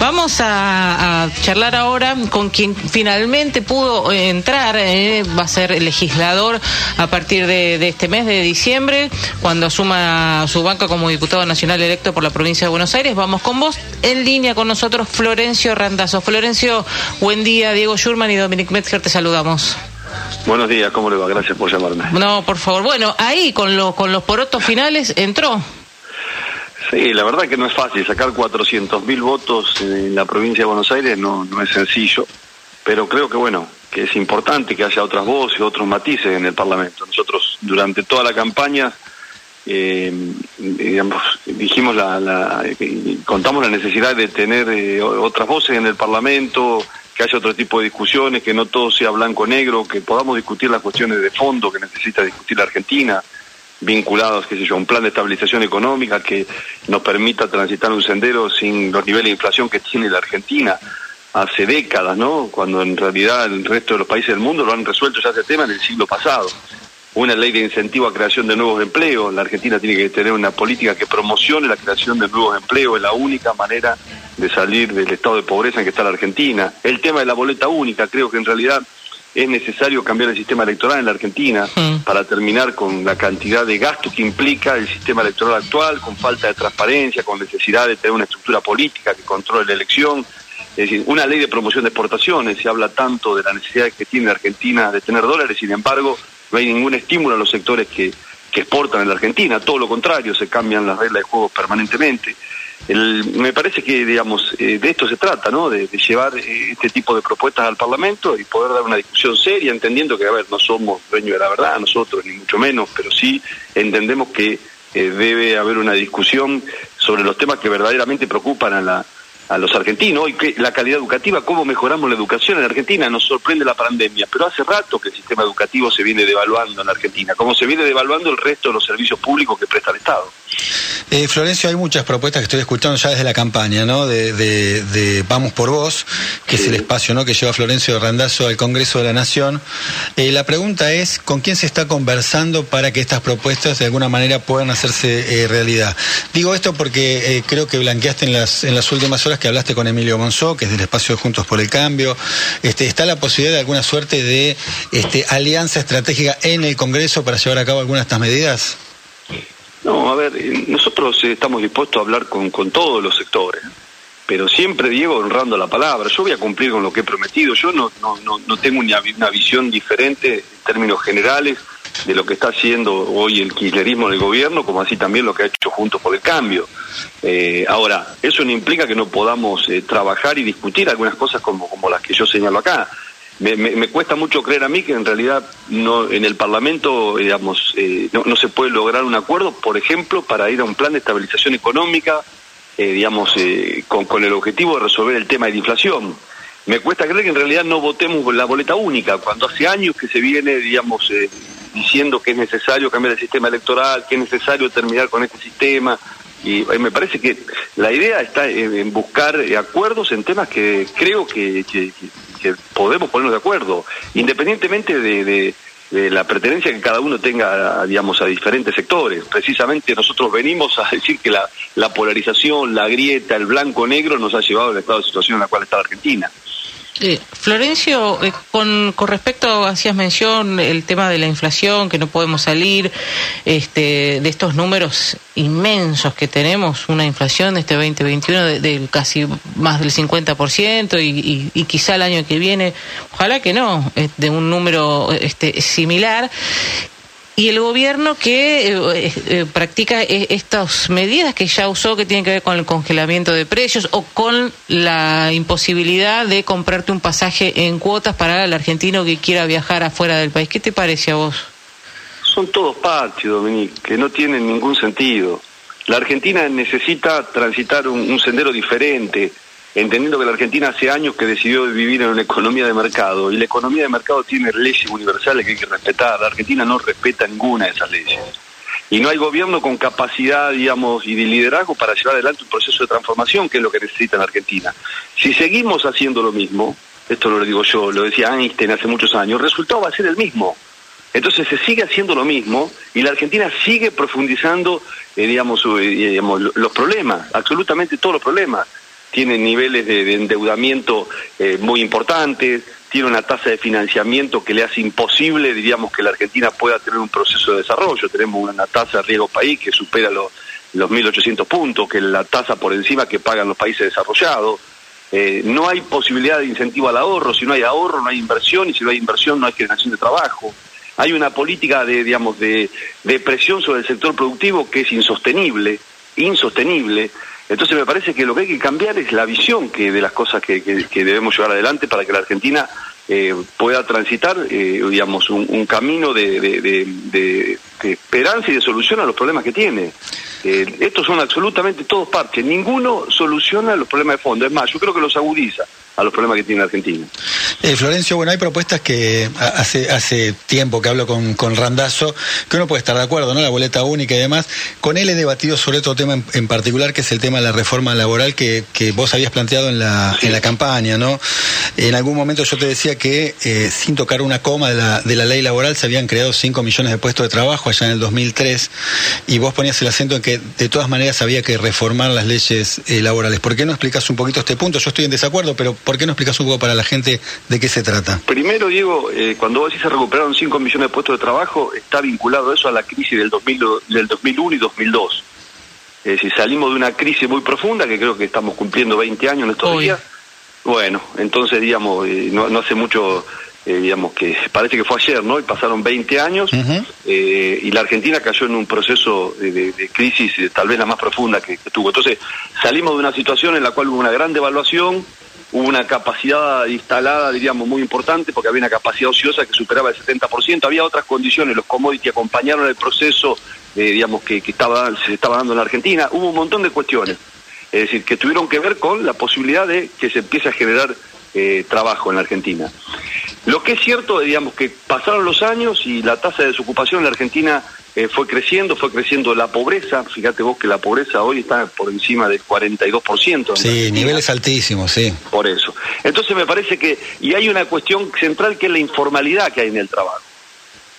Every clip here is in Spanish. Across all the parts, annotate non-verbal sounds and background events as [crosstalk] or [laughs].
Vamos a, charlar ahora con quien finalmente pudo entrar, eh, va a ser legislador a partir de, este mes de diciembre, cuando asuma su banca como diputado nacional electo por la provincia de Buenos Aires. Vamos con vos, en línea con nosotros, Florencio Randazo. Florencio, buen día, Diego Schurman y Dominic Metzger, te saludamos. Buenos días, ¿cómo le va? Gracias por llamarme. No, por favor. Bueno, ahí con, lo, con los porotos finales entró. Sí, la verdad que no es fácil. Sacar 400.000 votos en la provincia de Buenos Aires no, no es sencillo, pero creo que bueno, que es importante que haya otras voces, otros matices en el Parlamento. Nosotros durante toda la campaña eh, digamos, dijimos la, contamos la necesidad de tener eh, otras voces en el Parlamento, que haya otro tipo de discusiones, que no todo sea blanco-negro, que podamos discutir las cuestiones de fondo que necesita discutir la Argentina vinculados, qué sé yo, a un plan de estabilización económica que nos permita transitar un sendero sin los niveles de inflación que tiene la Argentina hace décadas, ¿no? Cuando en realidad el resto de los países del mundo lo han resuelto ya ese tema en el siglo pasado. Una ley de incentivo a creación de nuevos empleos. La Argentina tiene que tener una política que promocione la creación de nuevos empleos. Es la única manera de salir del estado de pobreza en que está la Argentina. El tema de la boleta única, creo que en realidad es necesario cambiar el sistema electoral en la Argentina para terminar con la cantidad de gastos que implica el sistema electoral actual, con falta de transparencia, con necesidad de tener una estructura política que controle la elección. Es decir, una ley de promoción de exportaciones, se habla tanto de la necesidad que tiene la Argentina de tener dólares, sin embargo, no hay ningún estímulo a los sectores que, que exportan en la Argentina, todo lo contrario, se cambian las reglas de juego permanentemente me parece que, digamos, eh, de esto se trata, ¿no? De, llevar eh, este tipo de propuestas al Parlamento y poder dar una discusión seria, entendiendo que, a ver, no somos dueños de la verdad, nosotros, ni mucho menos, pero sí entendemos que eh, debe haber una discusión sobre los temas que verdaderamente preocupan a la, a los argentinos, y que la calidad educativa, cómo mejoramos la educación en Argentina, nos sorprende la pandemia, pero hace rato que el sistema educativo se viene devaluando en Argentina, como se viene devaluando el resto de los servicios públicos que presta el Estado. Eh, Florencio, hay muchas propuestas que estoy escuchando ya desde la campaña, ¿no? De, de, Vamos por Vos, que es el espacio ¿no? que lleva Florencio Randazo al Congreso de la Nación. Eh, la pregunta es, ¿con quién se está conversando para que estas propuestas de alguna manera puedan hacerse eh, realidad? Digo esto porque eh, creo que blanqueaste en las, en las últimas horas que hablaste con Emilio Monzó, que es del espacio de Juntos por el Cambio. Este, ¿Está la posibilidad de alguna suerte de este, alianza estratégica en el Congreso para llevar a cabo algunas de estas medidas? No, a ver, eh, nosotros estamos dispuestos a hablar con, todos los sectores, pero siempre, Diego, honrando la palabra. Yo voy a cumplir con lo que he prometido. Yo no, no, no, no tengo una, una visión diferente en términos generales de lo que está haciendo hoy el kirchnerismo en el gobierno, como así también lo que ha hecho Juntos por el Cambio. Eh, ahora, eso no implica que no podamos eh, trabajar y discutir algunas cosas como, como las que yo señalo acá. Me, me, cuesta mucho creer a mí que en realidad no, en el Parlamento digamos, eh, no, se puede lograr un acuerdo, por ejemplo, para ir a un plan de estabilización económica, digamos, con, con el objetivo de resolver el tema de la inflación me cuesta creer que en realidad no votemos la boleta única, cuando hace años que se viene, digamos, eh, diciendo que es necesario cambiar el sistema electoral, que es necesario terminar con este sistema. Y eh, me parece que la idea está en, buscar acuerdos en temas que creo que, podemos ponernos de acuerdo, independientemente de, la pertenencia que cada uno tenga, digamos, a diferentes sectores. Precisamente nosotros venimos a decir que la, la polarización, la grieta, el blanco-negro nos ha llevado al estado de situación en la cual está Argentina. Eh, Florencio, eh, con, con, respecto, hacías mención el tema de la inflación, que no podemos salir este, de estos números inmensos que tenemos, una inflación de este 2021 de, casi más del 50% y, y, y, quizá el año que viene, ojalá que no, de un número este, similar y el gobierno que eh, eh, eh, practica estas medidas que ya usó que tienen que ver con el congelamiento de precios o con la imposibilidad de comprarte un pasaje en cuotas para el argentino que quiera viajar afuera del país. ¿Qué te parece a vos? Son todos parches, Dominique, que no tienen ningún sentido. La Argentina necesita transitar un sendero diferente entendiendo que la Argentina hace años que decidió vivir en una economía de mercado y la economía de mercado tiene leyes universales que hay que respetar. La Argentina no respeta ninguna de esas leyes. Y no hay gobierno con capacidad, digamos, y de liderazgo para llevar adelante un proceso de transformación, que es lo que necesita la Argentina. Si seguimos haciendo lo mismo, esto lo digo yo, lo decía Einstein hace muchos años, el resultado va a ser el mismo. Entonces se sigue haciendo lo mismo y la Argentina sigue profundizando, eh, digamos, eh, digamos, los problemas, absolutamente todos los problemas tiene niveles de, endeudamiento eh, muy importantes, tiene una tasa de financiamiento que le hace imposible, diríamos, que la Argentina pueda tener un proceso de desarrollo. Tenemos una tasa de riesgo país que supera los, los 1.800 puntos, que es la tasa por encima que pagan los países desarrollados. Eh, no hay posibilidad de incentivo al ahorro, si no hay ahorro no hay inversión y si no hay inversión no hay generación de trabajo. Hay una política de, digamos, de, de presión sobre el sector productivo que es insostenible, insostenible. Entonces me parece que lo que hay que cambiar es la visión que de las cosas que, debemos llevar adelante para que la Argentina eh, pueda transitar, eh, digamos, un, camino de, esperanza y de solución a los problemas que tiene. Eh, estos son absolutamente todos parches, ninguno soluciona los problemas de fondo, es más, yo creo que los agudiza a los problemas que tiene Argentina. Eh, Florencio, bueno, hay propuestas que hace hace tiempo que hablo con, con Randazo, que uno puede estar de acuerdo, ¿no? La boleta única y demás. Con él he debatido sobre otro tema en, particular, que es el tema de la reforma laboral que, que vos habías planteado en la, en la campaña, ¿no? En algún momento yo te decía que eh, sin tocar una coma de la, de la ley laboral se habían creado 5 millones de puestos de trabajo allá en el 2003 y vos ponías el acento en que de todas maneras había que reformar las leyes eh, laborales. ¿Por qué no explicas un poquito este punto? Yo estoy en desacuerdo, pero ¿por qué no explicas un poco para la gente de qué se trata? Primero, Diego, eh, cuando vos decís se recuperaron 5 millones de puestos de trabajo, está vinculado eso a la crisis del, 2000, del 2001 y 2002. Es decir, salimos de una crisis muy profunda, que creo que estamos cumpliendo 20 años en estos días. Bueno, entonces, digamos, eh, no, hace mucho, eh, digamos, que parece que fue ayer, ¿no? Y pasaron 20 años y la Argentina cayó en un proceso de, crisis tal vez la más profunda que, que, tuvo. Entonces, salimos de una situación en la cual hubo una gran devaluación, hubo una capacidad instalada, diríamos, muy importante, porque había una capacidad ociosa que superaba el 70%, había otras condiciones, los commodities acompañaron el proceso, eh, digamos, que, estaba, se estaba dando en la Argentina, hubo un montón de cuestiones, es decir, que tuvieron que ver con la posibilidad de que se empiece a generar eh, trabajo en la Argentina. Lo que es cierto, digamos, que pasaron los años y la tasa de desocupación en la Argentina eh, fue creciendo, fue creciendo la pobreza. Fíjate vos que la pobreza hoy está por encima del 42%. Sí, niveles altísimos, sí. Por eso. Entonces me parece que, y hay una cuestión central que es la informalidad que hay en el trabajo.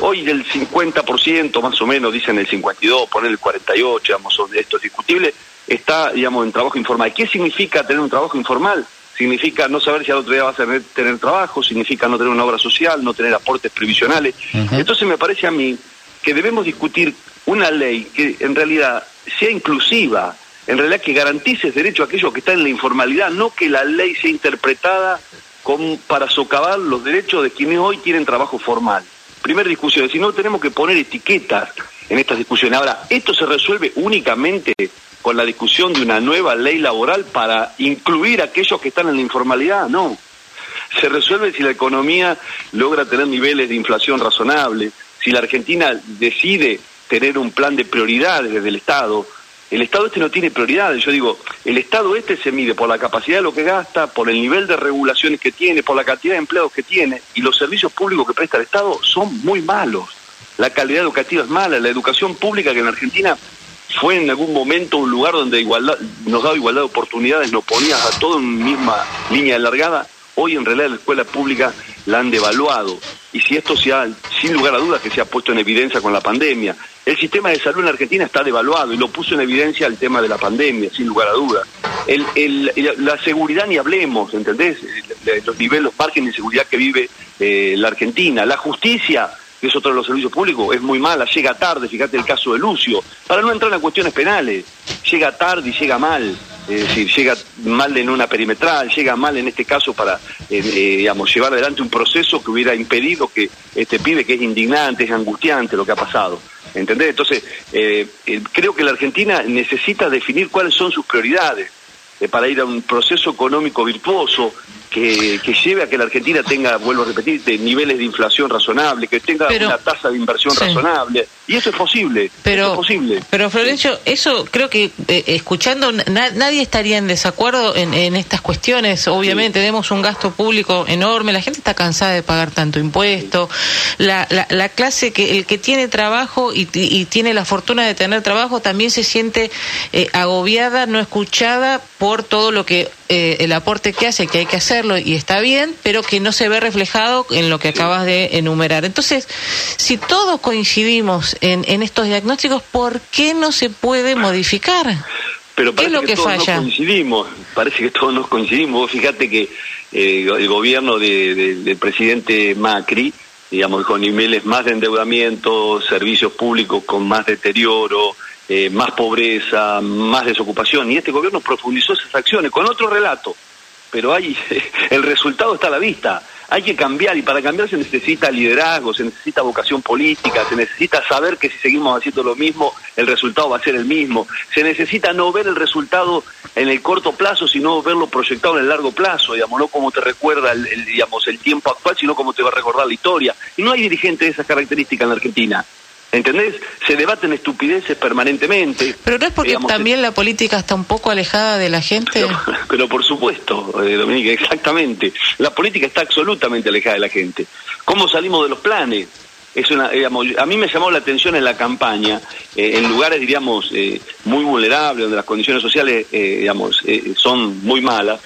Hoy del 50%, más o menos, dicen el 52, poner el 48, digamos, esto es discutible, está, digamos, en trabajo informal. ¿Qué significa tener un trabajo informal? Significa no saber si al otro día vas a tener, trabajo, significa no tener una obra social, no tener aportes previsionales. Entonces me parece a mí que debemos discutir una ley que en realidad sea inclusiva, en realidad que garantice el derecho a aquellos que están en la informalidad, no que la ley sea interpretada como para socavar los derechos de quienes hoy tienen trabajo formal. Primera discusión, si no tenemos que poner etiquetas en estas discusiones. Ahora, esto se resuelve únicamente con la discusión de una nueva ley laboral para incluir a aquellos que están en la informalidad, no. Se resuelve si la economía logra tener niveles de inflación razonables, si la Argentina decide tener un plan de prioridades desde el Estado, el Estado este no tiene prioridades. Yo digo, el Estado este se mide por la capacidad de lo que gasta, por el nivel de regulaciones que tiene, por la cantidad de empleados que tiene, y los servicios públicos que presta el Estado son muy malos. La calidad educativa es mala, la educación pública que en Argentina fue en algún momento un lugar donde igualdad, nos daba igualdad de oportunidades, nos ponía a todo en misma línea alargada, hoy en realidad la escuela pública la han devaluado. Y si esto se ha, sin lugar a dudas, que se ha puesto en evidencia con la pandemia. El sistema de salud en Argentina está devaluado y lo puso en evidencia el tema de la pandemia, sin lugar a dudas. La seguridad ni hablemos, ¿entendés? Los niveles, los márgenes de seguridad que vive eh, la Argentina. La justicia, que es otro de los servicios públicos, es muy mala, llega tarde, fíjate el caso de Lucio. Para no entrar en cuestiones penales, llega tarde y llega mal es decir, llega mal en una perimetral, llega mal en este caso para, eh, eh, llevar adelante un proceso que hubiera impedido que este pibe, que es indignante, es angustiante lo que ha pasado. ¿Entendés? Entonces, eh, creo que la Argentina necesita definir cuáles son sus prioridades para ir a un proceso económico virtuoso que, lleve a que la Argentina tenga, vuelvo a repetir, niveles de inflación razonable, que tenga una tasa de inversión razonable. Y eso es posible. Pero, es posible. pero Florencio, eso creo que eh, escuchando, nadie estaría en desacuerdo en, estas cuestiones. Obviamente, tenemos un gasto público enorme, la gente está cansada de pagar tanto impuesto. La, la, clase que el que tiene trabajo y, tiene la fortuna de tener trabajo también se siente eh, agobiada, no escuchada por todo lo que eh, el aporte que hace, que hay que hacerlo y está bien, pero que no se ve reflejado en lo que acabas de enumerar. Entonces, si todos coincidimos en, en estos diagnósticos, ¿por qué no se puede modificar? Pero ¿Qué es lo que, falla? No coincidimos. parece que todos nos coincidimos. Fíjate que eh, el gobierno del presidente Macri, digamos, con niveles más de endeudamiento, servicios públicos con más deterioro, eh, más pobreza, más desocupación, y este gobierno profundizó esas acciones con otro relato, pero hay, [laughs] el resultado está a la vista hay que cambiar y para cambiar se necesita liderazgo, se necesita vocación política, se necesita saber que si seguimos haciendo lo mismo, el resultado va a ser el mismo. Se necesita no ver el resultado en el corto plazo, sino verlo proyectado en el largo plazo, digamos, no como te recuerda el, digamos, el tiempo actual, sino como te va a recordar la historia. Y no hay dirigente de esas características en la Argentina. ¿Entendés? Se debaten estupideces permanentemente. Pero no es porque también la política está un poco alejada de la gente. Pero, [laughs] por supuesto, eh, Dominica, exactamente. La política está absolutamente alejada de la gente. ¿Cómo salimos de los planes? Es una, digamos, a mí me llamó la atención en la campaña, eh, en lugares, diríamos, eh, muy vulnerables, donde las condiciones sociales, digamos, son muy malas,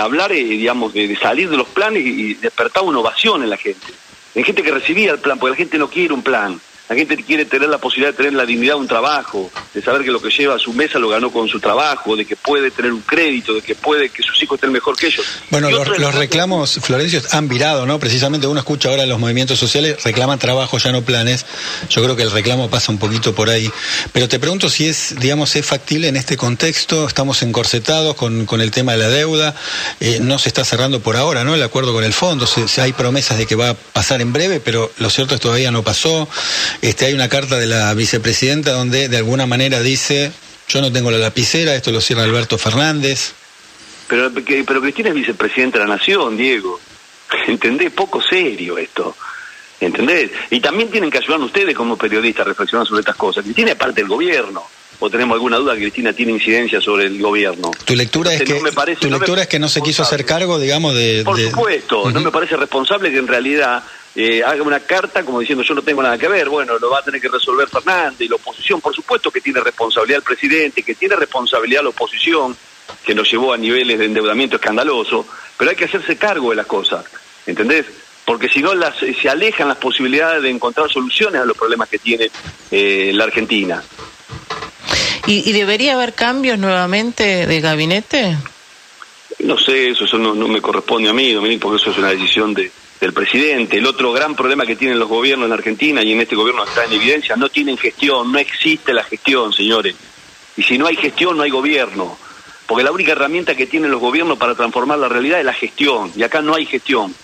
hablar, digamos, de, salir de los planes y, y despertar una ovación en la gente. En gente que recibía el plan, porque la gente no quiere un plan la gente quiere tener la posibilidad de tener la dignidad de un trabajo, de saber que lo que lleva a su mesa lo ganó con su trabajo, de que puede tener un crédito, de que puede que sus hijos estén mejor que ellos. Bueno, los, reclamos, Florencio, han virado, ¿no? Precisamente uno escucha ahora los movimientos sociales, reclaman trabajo, ya no planes. Yo creo que el reclamo pasa un poquito por ahí. Pero te pregunto si es, digamos, es factible en este contexto, estamos encorsetados con, con el tema de la deuda, eh, no se está cerrando por ahora, ¿no? El acuerdo con el fondo, se, hay promesas de que va a pasar en breve, pero lo cierto es que todavía no pasó. Este, hay una carta de la vicepresidenta donde de alguna manera dice, yo no tengo la lapicera, esto lo cierra Alberto Fernández. Pero, pero Cristina es vicepresidenta de la Nación, Diego. ¿Entendés? Poco serio esto. ¿Entendés? Y también tienen que ayudar ustedes como periodistas a reflexionar sobre estas cosas. Cristina es parte del gobierno. ¿O tenemos alguna duda que Cristina tiene incidencia sobre el gobierno? ¿Tu lectura, es, que, ¿tu lectura es que no se quiso hacer cargo, digamos, de...? Por supuesto, no me parece responsable que en realidad eh, haga una carta como diciendo yo no tengo nada que ver, bueno, lo va a tener que resolver Fernández y la oposición, por supuesto que tiene responsabilidad el presidente, que tiene responsabilidad la oposición, que nos llevó a niveles de endeudamiento escandaloso, pero hay que hacerse cargo de las cosas, ¿entendés? Porque si no las, se alejan las posibilidades de encontrar soluciones a los problemas que tiene eh, la Argentina. ¿Y, debería haber cambios nuevamente de gabinete? No sé, eso, eso no, no me corresponde a mí, Dominique, porque eso es una decisión de, del presidente. El otro gran problema que tienen los gobiernos en Argentina y en este gobierno está en evidencia, no tienen gestión, no existe la gestión, señores. Y si no hay gestión, no hay gobierno. Porque la única herramienta que tienen los gobiernos para transformar la realidad es la gestión. Y acá no hay gestión.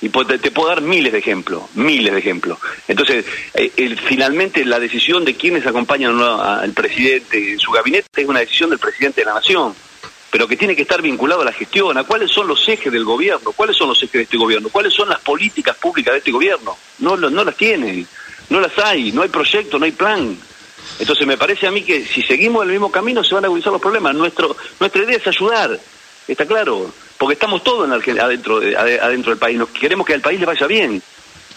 Y te, puedo dar miles de ejemplos, miles de ejemplos. Entonces, eh, finalmente la decisión de quienes acompañan al presidente en su gabinete es una decisión del presidente de la nación pero que tiene que estar vinculado a la gestión, a cuáles son los ejes del gobierno, cuáles son los ejes de este gobierno, cuáles son las políticas públicas de este gobierno. No, no las tienen, no las hay, no hay proyecto, no hay plan. Entonces me parece a mí que si seguimos el mismo camino se van a agudizar los problemas. Nuestro, nuestra idea es ayudar, está claro, porque estamos todos en adentro, adentro del país, nos queremos que al país le vaya bien,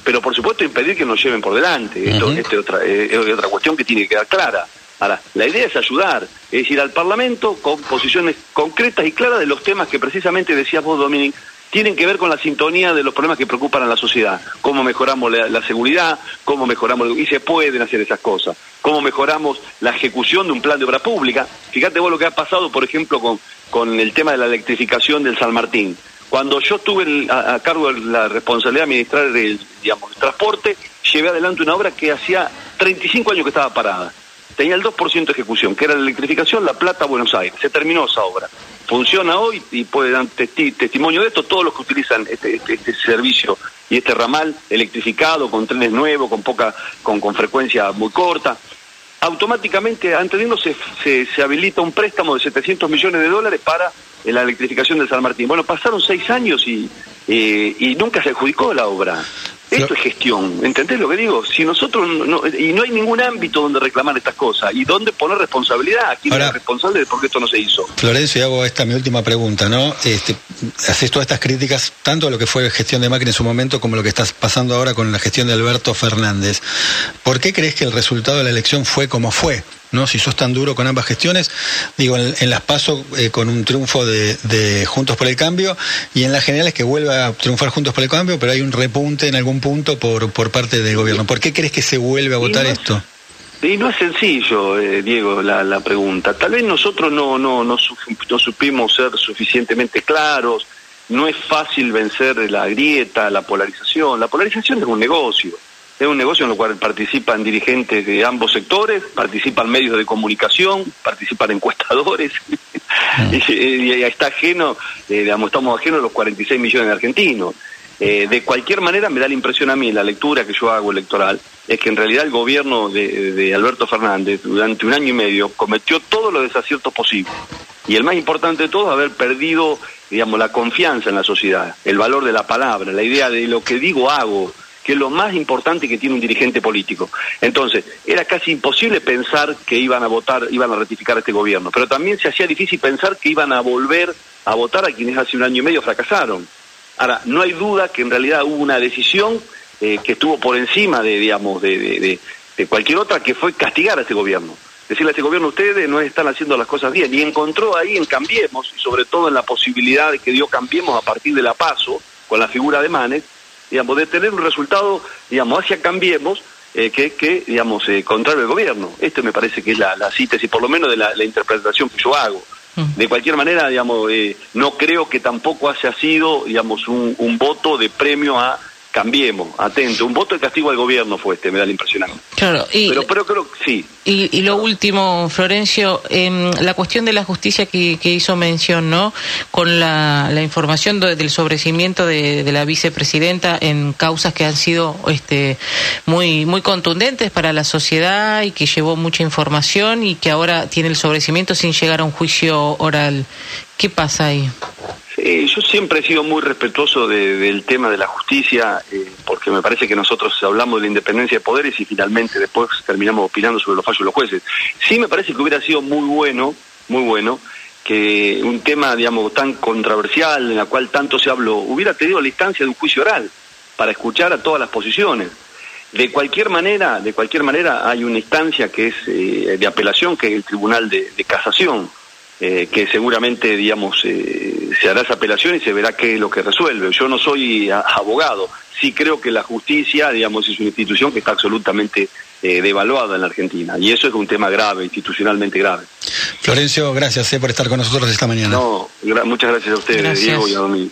pero por supuesto impedir que nos lleven por delante. Esto, es, otra, es otra cuestión que tiene que quedar clara. Ahora, la idea es ayudar, es ir al Parlamento con posiciones concretas y claras de los temas que precisamente decías vos, Dominic, tienen que ver con la sintonía de los problemas que preocupan a la sociedad. Cómo mejoramos la, seguridad, cómo mejoramos, y se pueden hacer esas cosas. Cómo mejoramos la ejecución de un plan de obra pública. Fíjate vos lo que ha pasado, por ejemplo, con, con el tema de la electrificación del San Martín. Cuando yo estuve a, cargo de la responsabilidad de administrar el, digamos, el transporte, llevé adelante una obra que hacía 35 años que estaba parada tenía el 2% de ejecución, que era la electrificación La Plata-Buenos Aires. Se terminó esa obra. Funciona hoy y puede dar testimonio de esto todos los que utilizan este, este, este, servicio y este ramal electrificado, con trenes nuevos, con poca, con, con frecuencia muy corta. Automáticamente, antes de irnos, se, se, habilita un préstamo de 700 millones de dólares para la electrificación del San Martín. Bueno, pasaron seis años y, eh, y nunca se adjudicó la obra. Esto es gestión, ¿entendés lo que digo? Si nosotros, no, y no hay ningún ámbito donde reclamar estas cosas, y donde poner responsabilidad, ¿quién es responsable de por qué esto no se hizo? Florencio, y hago esta mi última pregunta, ¿no? Este, haces todas estas críticas, tanto a lo que fue gestión de Macri en su momento, como lo que estás pasando ahora con la gestión de Alberto Fernández. ¿Por qué crees que el resultado de la elección fue como fue? ¿No? Si sos tan duro con ambas gestiones, digo, en, las paso eh, con un triunfo de, Juntos por el Cambio y en las generales que vuelva a triunfar Juntos por el Cambio, pero hay un repunte en algún punto por, por parte del gobierno. ¿Por qué crees que se vuelve a votar esto? Y no es sencillo, eh, Diego, la, la, pregunta. Tal vez nosotros no, no, no, no, supimos ser suficientemente claros. No es fácil vencer la grieta, la polarización. La polarización es un negocio. Es un negocio en el cual participan dirigentes de ambos sectores, participan medios de comunicación, participan encuestadores. Mm. [laughs] y, está ajeno, eh, digamos, estamos ajenos a los 46 millones de argentinos. Eh, de cualquier manera, me da la impresión a mí, la lectura que yo hago electoral, es que en realidad el gobierno de, Alberto Fernández durante un año y medio cometió todos los desaciertos posibles. Y el más importante de todo es haber perdido, digamos, la confianza en la sociedad, el valor de la palabra, la idea de lo que digo hago, que es lo más importante que tiene un dirigente político. Entonces, era casi imposible pensar que iban a votar, iban a ratificar este gobierno, pero también se hacía difícil pensar que iban a volver a votar a quienes hace un año y medio fracasaron. Ahora, no hay duda que en realidad hubo una decisión eh, que estuvo por encima de, digamos, de, cualquier otra, que fue castigar a este gobierno. Decirle a este gobierno, ustedes no están haciendo las cosas bien. Y encontró ahí en Cambiemos, y sobre todo en la posibilidad de que dio Cambiemos a partir de la PASO, con la figura de Manes, digamos, de tener un resultado, digamos, hacia Cambiemos, eh, que, que, digamos, eh, contrario al gobierno. Esto me parece que es la, la síntesis, por lo menos de la interpretación que yo hago. De cualquier manera, digamos, eh, no creo que tampoco haya sido, digamos, un, un voto de premio a cambiemos, atento. Un voto de castigo al gobierno fue este, me da la impresión. Claro, y, pero, pero creo que sí. Y, y lo último, Florencio, eh, la cuestión de la justicia que, que hizo mención, ¿no? Con la, la información del sobrecimiento de, de, la vicepresidenta en causas que han sido este, muy, muy contundentes para la sociedad y que llevó mucha información y que ahora tiene el sobrecimiento sin llegar a un juicio oral. ¿Qué pasa ahí? Eh, yo siempre he sido muy respetuoso del tema de la justicia, eh, porque me parece que nosotros hablamos de la independencia de poderes y finalmente después terminamos opinando sobre los fallos de los jueces. Sí me parece que hubiera sido muy bueno, muy bueno, que un tema, digamos, tan controversial, en la cual tanto se habló, hubiera tenido la instancia de un juicio oral, para escuchar a todas las posiciones. De cualquier manera, de cualquier manera hay una instancia que es eh, de apelación, que es el Tribunal de, Casación, que seguramente, digamos, se hará esa apelación y se verá qué es lo que resuelve. Yo no soy abogado, sí creo que la justicia, digamos, es una institución que está absolutamente eh, devaluada en la Argentina y eso es un tema grave, institucionalmente grave. Florencio, gracias eh, por estar con nosotros esta mañana. No, muchas gracias a ustedes, Diego y a Domingo.